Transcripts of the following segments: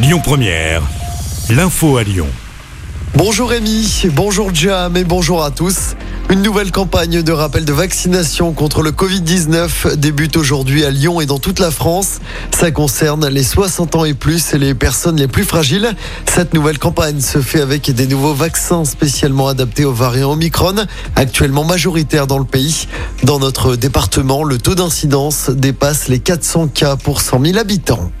Lyon Première, l'info à Lyon. Bonjour Rémi, bonjour Jam et bonjour à tous. Une nouvelle campagne de rappel de vaccination contre le Covid-19 débute aujourd'hui à Lyon et dans toute la France. Ça concerne les 60 ans et plus et les personnes les plus fragiles. Cette nouvelle campagne se fait avec des nouveaux vaccins spécialement adaptés aux variants Omicron, actuellement majoritaires dans le pays. Dans notre département, le taux d'incidence dépasse les 400 cas pour 100 000 habitants.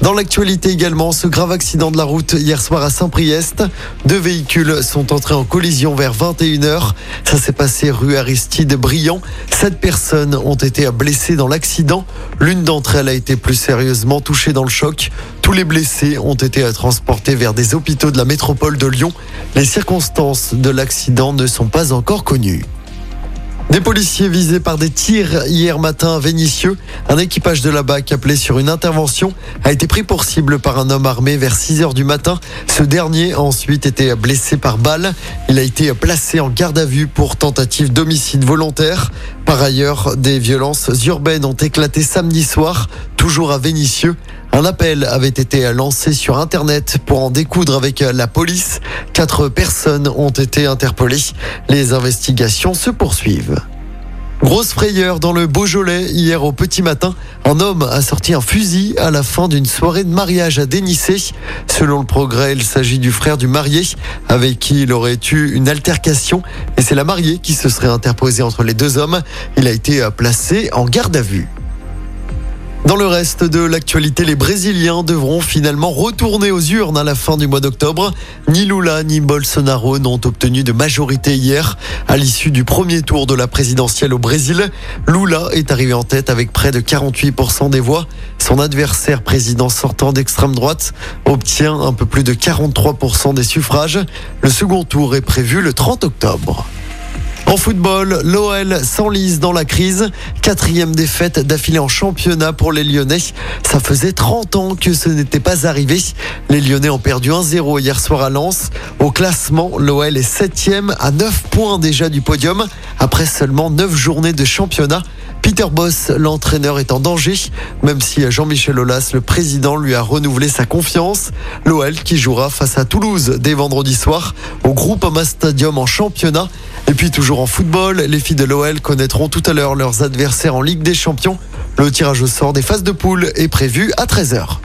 Dans l'actualité également, ce grave accident de la route hier soir à Saint-Priest. Deux véhicules sont entrés en collision vers 21h. Ça s'est passé rue Aristide Briand. Sept personnes ont été blessées dans l'accident. L'une d'entre elles a été plus sérieusement touchée dans le choc. Tous les blessés ont été transportés vers des hôpitaux de la métropole de Lyon. Les circonstances de l'accident ne sont pas encore connues. Des policiers visés par des tirs hier matin à Vénissieux. Un équipage de la BAC appelé sur une intervention a été pris pour cible par un homme armé vers 6 heures du matin. Ce dernier a ensuite été blessé par balle. Il a été placé en garde à vue pour tentative d'homicide volontaire. Par ailleurs, des violences urbaines ont éclaté samedi soir, toujours à Vénissieux. Un appel avait été lancé sur Internet pour en découdre avec la police. Quatre personnes ont été interpellées. Les investigations se poursuivent. Grosse frayeur dans le Beaujolais hier au petit matin. Un homme a sorti un fusil à la fin d'une soirée de mariage à Dénissé. Selon le progrès, il s'agit du frère du marié avec qui il aurait eu une altercation et c'est la mariée qui se serait interposée entre les deux hommes. Il a été placé en garde à vue. Dans le reste de l'actualité, les Brésiliens devront finalement retourner aux urnes à la fin du mois d'octobre. Ni Lula ni Bolsonaro n'ont obtenu de majorité hier à l'issue du premier tour de la présidentielle au Brésil. Lula est arrivé en tête avec près de 48% des voix. Son adversaire président sortant d'extrême droite obtient un peu plus de 43% des suffrages. Le second tour est prévu le 30 octobre. En football, l'OL s'enlise dans la crise. Quatrième défaite d'affilée en championnat pour les Lyonnais. Ça faisait 30 ans que ce n'était pas arrivé. Les Lyonnais ont perdu 1-0 hier soir à Lens. Au classement, l'OL est septième à 9 points déjà du podium après seulement 9 journées de championnat. Peter Boss, l'entraîneur, est en danger, même si Jean-Michel Aulas, le président, lui a renouvelé sa confiance. L'OL qui jouera face à Toulouse dès vendredi soir au Groupama Stadium en championnat. Et puis toujours en football, les filles de l'OL connaîtront tout à l'heure leurs adversaires en Ligue des Champions. Le tirage au sort des phases de poule est prévu à 13h.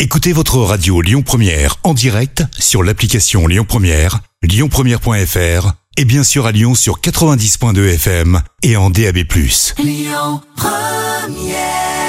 Écoutez votre radio Lyon Première en direct sur l'application Lyon Première, lyonpremière.fr et bien sûr à Lyon sur 90.2 FM et en DAB+. Lyon Première